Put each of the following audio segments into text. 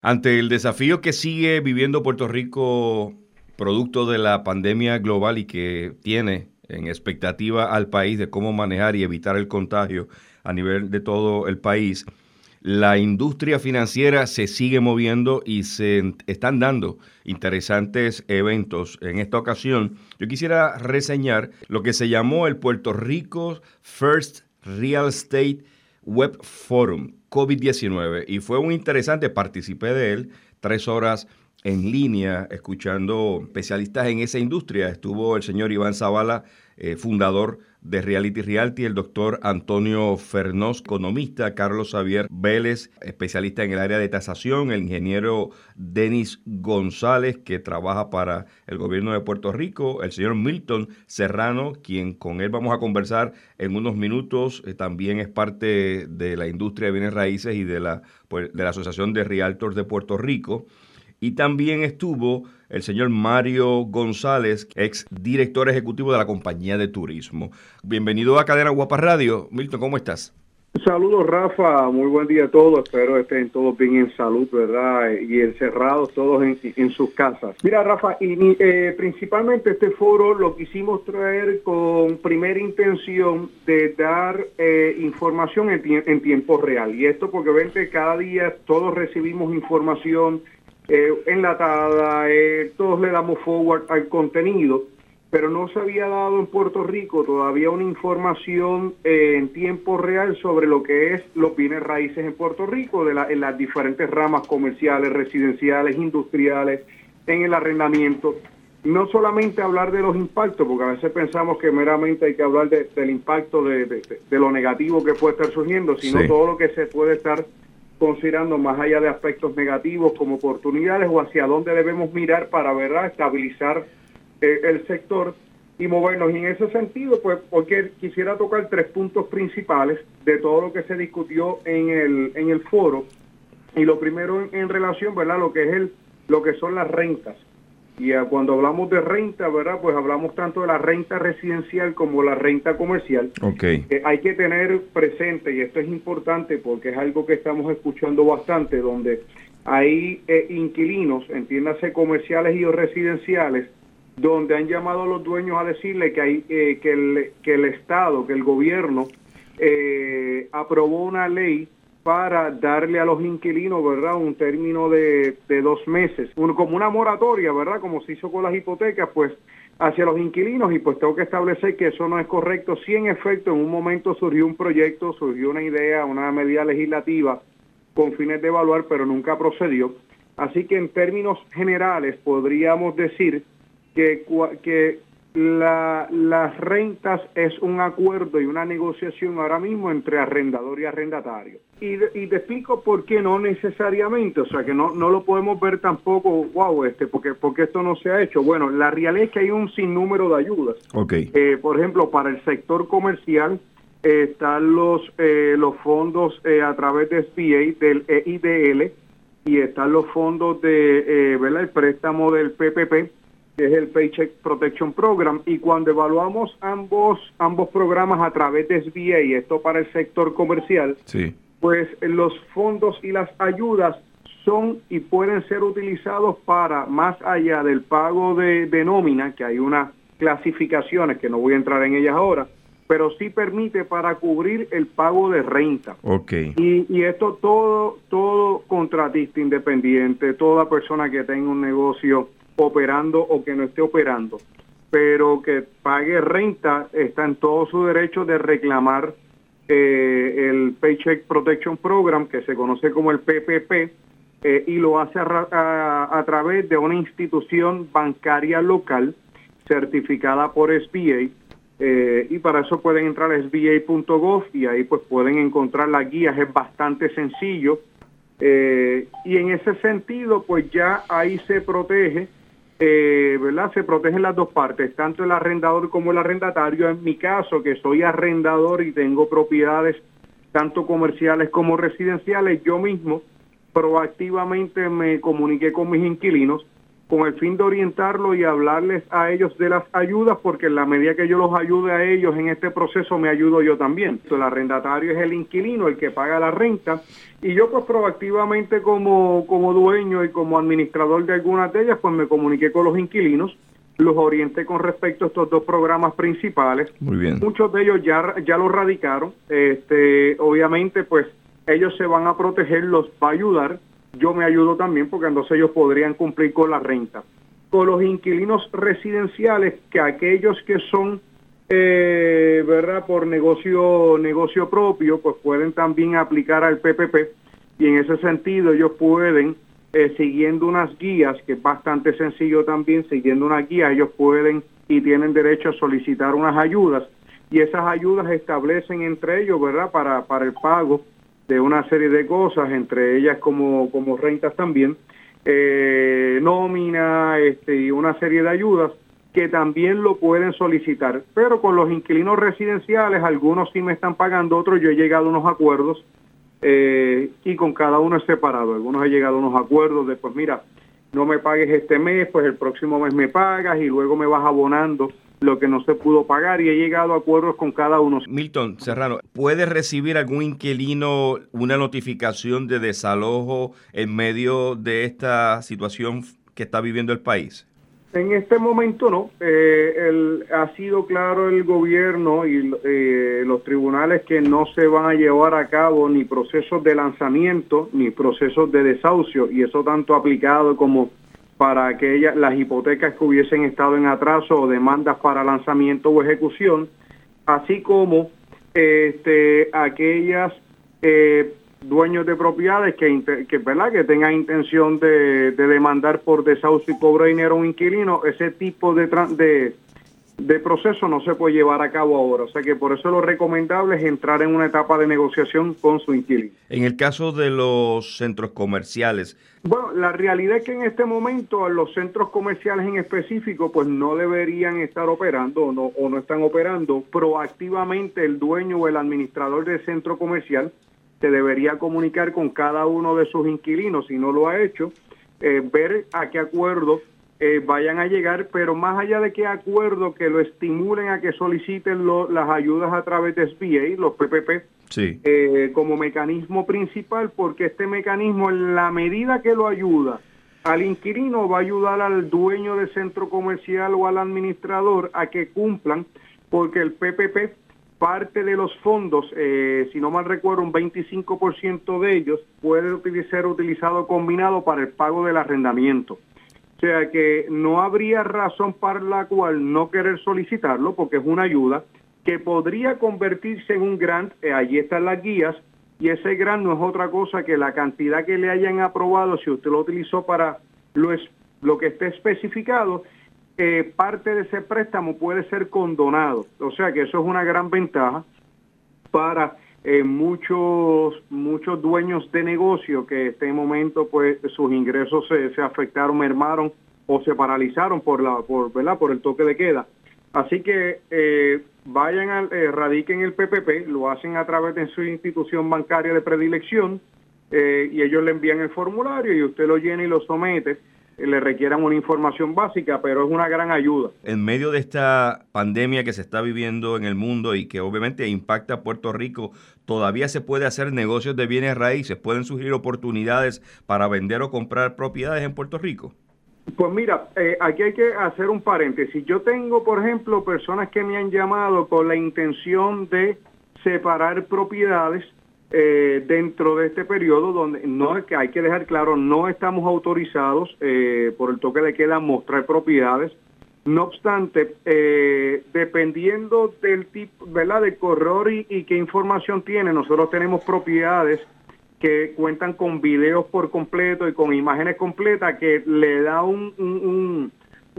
Ante el desafío que sigue viviendo Puerto Rico producto de la pandemia global y que tiene en expectativa al país de cómo manejar y evitar el contagio a nivel de todo el país, la industria financiera se sigue moviendo y se están dando interesantes eventos. En esta ocasión, yo quisiera reseñar lo que se llamó el Puerto Rico First Real Estate Web Forum COVID-19 y fue muy interesante, participé de él, tres horas en línea escuchando especialistas en esa industria. Estuvo el señor Iván Zavala, eh, fundador de Reality Realty, el doctor Antonio Fernós, economista, Carlos Xavier Vélez, especialista en el área de tasación, el ingeniero Denis González, que trabaja para el gobierno de Puerto Rico, el señor Milton Serrano, quien con él vamos a conversar en unos minutos, eh, también es parte de la industria de bienes raíces y de la, pues, de la Asociación de Realtors de Puerto Rico. Y también estuvo el señor Mario González, ex director ejecutivo de la compañía de turismo. Bienvenido a Cadena Guapa Radio. Milton, ¿cómo estás? Saludos, Rafa. Muy buen día a todos. Espero estén todos bien en salud, ¿verdad? Y encerrados todos en, sus casas. Mira, Rafa, y, eh, principalmente este foro lo quisimos traer con primera intención de dar eh, información en, en tiempo real. Y esto porque ven cada día todos recibimos información eh, enlatada, eh, todos le damos forward al contenido, pero no se había dado en Puerto Rico todavía una información eh, en tiempo real sobre lo que es los bienes raíces en Puerto Rico, de en las diferentes ramas comerciales, residenciales, industriales, en el arrendamiento. No solamente hablar de los impactos, porque a veces pensamos que meramente hay que hablar del impacto de, lo negativo que puede estar surgiendo, sino todo lo que se puede estar considerando más allá de aspectos negativos como oportunidades o hacia dónde debemos mirar para ¿verdad? estabilizar eh, el sector y movernos. Y en ese sentido, pues, porque quisiera tocar tres puntos principales de todo lo que se discutió en el, en el foro. Y lo primero en, en relación, ¿verdad? Lo que es el, lo que son las rentas. Y cuando hablamos de renta, ¿verdad? Pues hablamos tanto de la renta residencial como la renta comercial. Okay. hay que tener presente, y esto es importante porque es algo que estamos escuchando bastante, donde hay eh, inquilinos, entiéndase comerciales y residenciales, donde han llamado a los dueños a decirle que, hay, eh, que, el, que el Estado, que el gobierno eh, aprobó una ley para darle a los inquilinos, ¿verdad? Un término de, dos meses, como una moratoria, ¿verdad? Como se hizo con las hipotecas, pues hacia los inquilinos y pues tengo que establecer que eso no es correcto. Si en efecto en un momento surgió un proyecto, surgió una idea, una medida legislativa con fines de evaluar, pero nunca procedió. Así que en términos generales podríamos decir que, que la, las rentas es un acuerdo y una negociación ahora mismo entre arrendador y arrendatario. Y, y, te explico por qué no necesariamente, o sea que no, no lo podemos ver tampoco, wow, este, porque, porque esto no se ha hecho. Bueno, la realidad es que hay un sinnúmero de ayudas. Okay. Eh, por ejemplo, para el sector comercial eh, están los, eh, los fondos a través de SBA, del EIDL, y están los fondos de, ¿verdad? El préstamo del PPP que es el Paycheck Protection Program, y cuando evaluamos ambos, ambos programas a través de SBA, y esto para el sector comercial, sí. pues los fondos y las ayudas son y pueden ser utilizados para, más allá del pago de, de nómina, que hay unas clasificaciones que no voy a entrar en ellas ahora, pero sí permite para cubrir el pago de renta. Okay. Y, y esto todo, todo contratista independiente, toda persona que tenga un negocio operando o que no esté operando, pero que pague renta, está en todo su derecho de reclamar eh, el Paycheck Protection Program, que se conoce como el PPP, eh, y lo hace a, través de una institución bancaria local certificada por SBA. Eh, y para eso pueden entrar a sba.gov y ahí pues pueden encontrar las guías, es bastante sencillo. y en ese sentido, pues ya ahí se protege eh, ¿verdad? Se protegen las dos partes, tanto el arrendador como el arrendatario. En mi caso, que soy arrendador y tengo propiedades tanto comerciales como residenciales, yo mismo proactivamente me comuniqué con mis inquilinos con el fin de orientarlo y hablarles a ellos de las ayudas, porque en la medida que yo los ayude a ellos en este proceso, me ayudo yo también. El arrendatario es el inquilino, el que paga la renta, y yo pues proactivamente como, como dueño y como administrador de algunas de ellas, pues me comuniqué con los inquilinos, los orienté con respecto a estos dos programas principales. Muy bien. Muchos de ellos ya, ya los radicaron, este, obviamente pues ellos se van a proteger, los va a ayudar, yo me ayudo también porque entonces ellos podrían cumplir con la renta. Con los inquilinos residenciales, que aquellos que son, eh, ¿verdad?, por negocio, negocio propio, pues pueden también aplicar al PPP y en ese sentido ellos pueden, eh, siguiendo unas guías, que es bastante sencillo también, siguiendo unas guías, ellos pueden y tienen derecho a solicitar unas ayudas y esas ayudas establecen entre ellos, ¿verdad?, para, para el pago de una serie de cosas, entre ellas como, como rentas también, eh, nómina este, y una serie de ayudas que también lo pueden solicitar. Pero con los inquilinos residenciales, algunos sí me están pagando, otros yo he llegado a unos acuerdos eh, y con cada uno es separado. Algunos he llegado a unos acuerdos de, pues mira, no me pagues este mes, pues el próximo mes me pagas y luego me vas abonando lo que no se pudo pagar y he llegado a acuerdos con cada uno. Milton Serrano, ¿puede recibir algún inquilino una notificación de desalojo en medio de esta situación que está viviendo el país? En este momento no. Eh, ha sido claro el gobierno y eh, los tribunales que no se van a llevar a cabo ni procesos de lanzamiento ni procesos de desahucio y eso tanto aplicado como para aquellas las hipotecas que hubiesen estado en atraso o demandas para lanzamiento o ejecución, así como este, aquellas eh, dueños de propiedades que, que, ¿verdad? que tengan intención de, demandar por desahucio y cobro de dinero a un inquilino, ese tipo de, de, de proceso no se puede llevar a cabo ahora. O sea que por eso lo recomendable es entrar en una etapa de negociación con su inquilino. En el caso de los centros comerciales. Bueno, la realidad es que en este momento los centros comerciales en específico pues no deberían estar operando o no, o no están operando. Proactivamente el dueño o el administrador del centro comercial se debería comunicar con cada uno de sus inquilinos, si no lo ha hecho, eh, ver a qué acuerdo eh, vayan a llegar, pero más allá de qué acuerdo que lo estimulen a que soliciten las ayudas a través de SBA, los PPP, sí. Eh, como mecanismo principal, porque este mecanismo, en la medida que lo ayuda al inquilino, va a ayudar al dueño del centro comercial o al administrador a que cumplan, porque el PPP, parte de los fondos, eh, si no mal recuerdo, un 25% de ellos puede ser utilizado combinado para el pago del arrendamiento. O sea que no habría razón para la cual no querer solicitarlo porque es una ayuda que podría convertirse en un grant, eh, allí están las guías, y ese grant no es otra cosa que la cantidad que le hayan aprobado, si usted lo utilizó para lo, es, lo que esté especificado, eh, parte de ese préstamo puede ser condonado. O sea que eso es una gran ventaja para eh, muchos muchos dueños de negocio que en este momento pues sus ingresos se, afectaron, mermaron o se paralizaron por la por ¿verdad? por el toque de queda. Así que eh, vayan al eh, radiquen el PPP, lo hacen a través de su institución bancaria de predilección y ellos le envían el formulario y usted lo llena y lo somete le requieran una información básica, pero es una gran ayuda. En medio de esta pandemia que se está viviendo en el mundo y que obviamente impacta a Puerto Rico, todavía se puede hacer negocios de bienes raíces, pueden surgir oportunidades para vender o comprar propiedades en Puerto Rico. Pues mira, eh, aquí hay que hacer un paréntesis. Yo tengo, por ejemplo, personas que me han llamado con la intención de separar propiedades eh, dentro de este periodo donde no es que hay que dejar claro no estamos autorizados eh, por el toque de queda mostrar propiedades. No obstante eh, dependiendo del tipo verdad del corredor y, qué información tiene nosotros tenemos propiedades que cuentan con videos por completo y con imágenes completas que le da un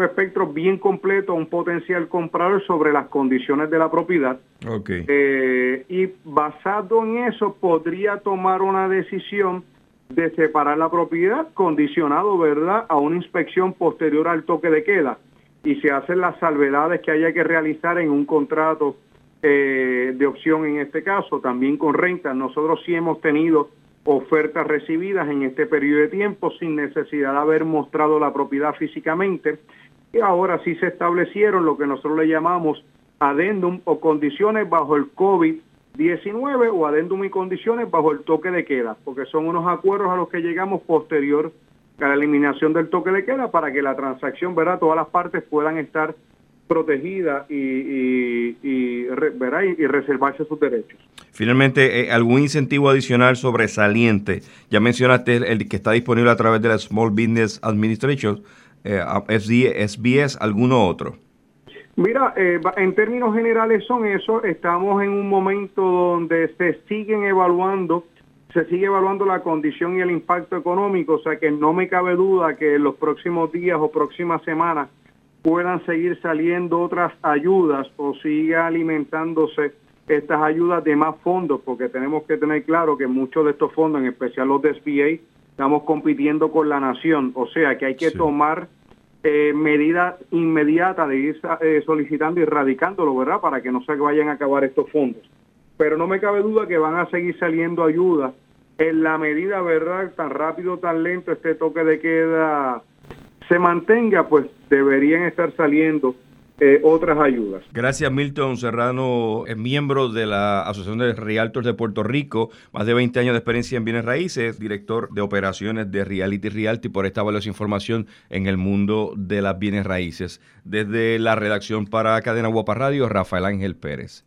espectro bien completo a un potencial comprador sobre las condiciones de la propiedad. Okay. Eh, y basado en eso podría tomar una decisión de separar la propiedad condicionado, ¿verdad?, a una inspección posterior al toque de queda. Y se hacen las salvedades que haya que realizar en un contrato eh, de opción en este caso, también con renta. Nosotros sí hemos tenido ofertas recibidas en este periodo de tiempo sin necesidad de haber mostrado la propiedad físicamente. Y ahora sí se establecieron lo que nosotros le llamamos adendum o condiciones bajo el COVID-19 o adendum y condiciones bajo el toque de queda, porque son unos acuerdos a los que llegamos posterior a la eliminación del toque de queda para que la transacción, ¿verdad? Todas las partes puedan estar protegidas y, y, y, reservarse sus derechos. Finalmente, eh, ¿algún incentivo adicional sobresaliente? Ya mencionaste el, que está disponible a través de la Small Business Administration, eh, SBS, ¿alguno otro? Mira, eh, en términos generales son eso. Estamos en un momento donde se siguen evaluando, se sigue evaluando la condición y el impacto económico, o sea que no me cabe duda que en los próximos días o próximas semanas puedan seguir saliendo otras ayudas o siga alimentándose estas ayudas de más fondos, porque tenemos que tener claro que muchos de estos fondos, en especial los de SBA, estamos compitiendo con la nación, o sea que hay que tomar eh, medidas inmediatas de ir eh, solicitando y radicándolo, ¿verdad? Para que no se vayan a acabar estos fondos. Pero no me cabe duda que van a seguir saliendo ayudas en la medida, ¿verdad? Tan rápido, tan lento este toque de queda se mantenga, pues deberían estar saliendo eh, otras ayudas. Gracias Milton Serrano, es miembro de la Asociación de Realtors de Puerto Rico, más de 20 años de experiencia en bienes raíces, director de operaciones de Reality Realty por esta valiosa información en el mundo de las bienes raíces. Desde la redacción para Cadena Guapa Radio, Rafael Ángel Pérez.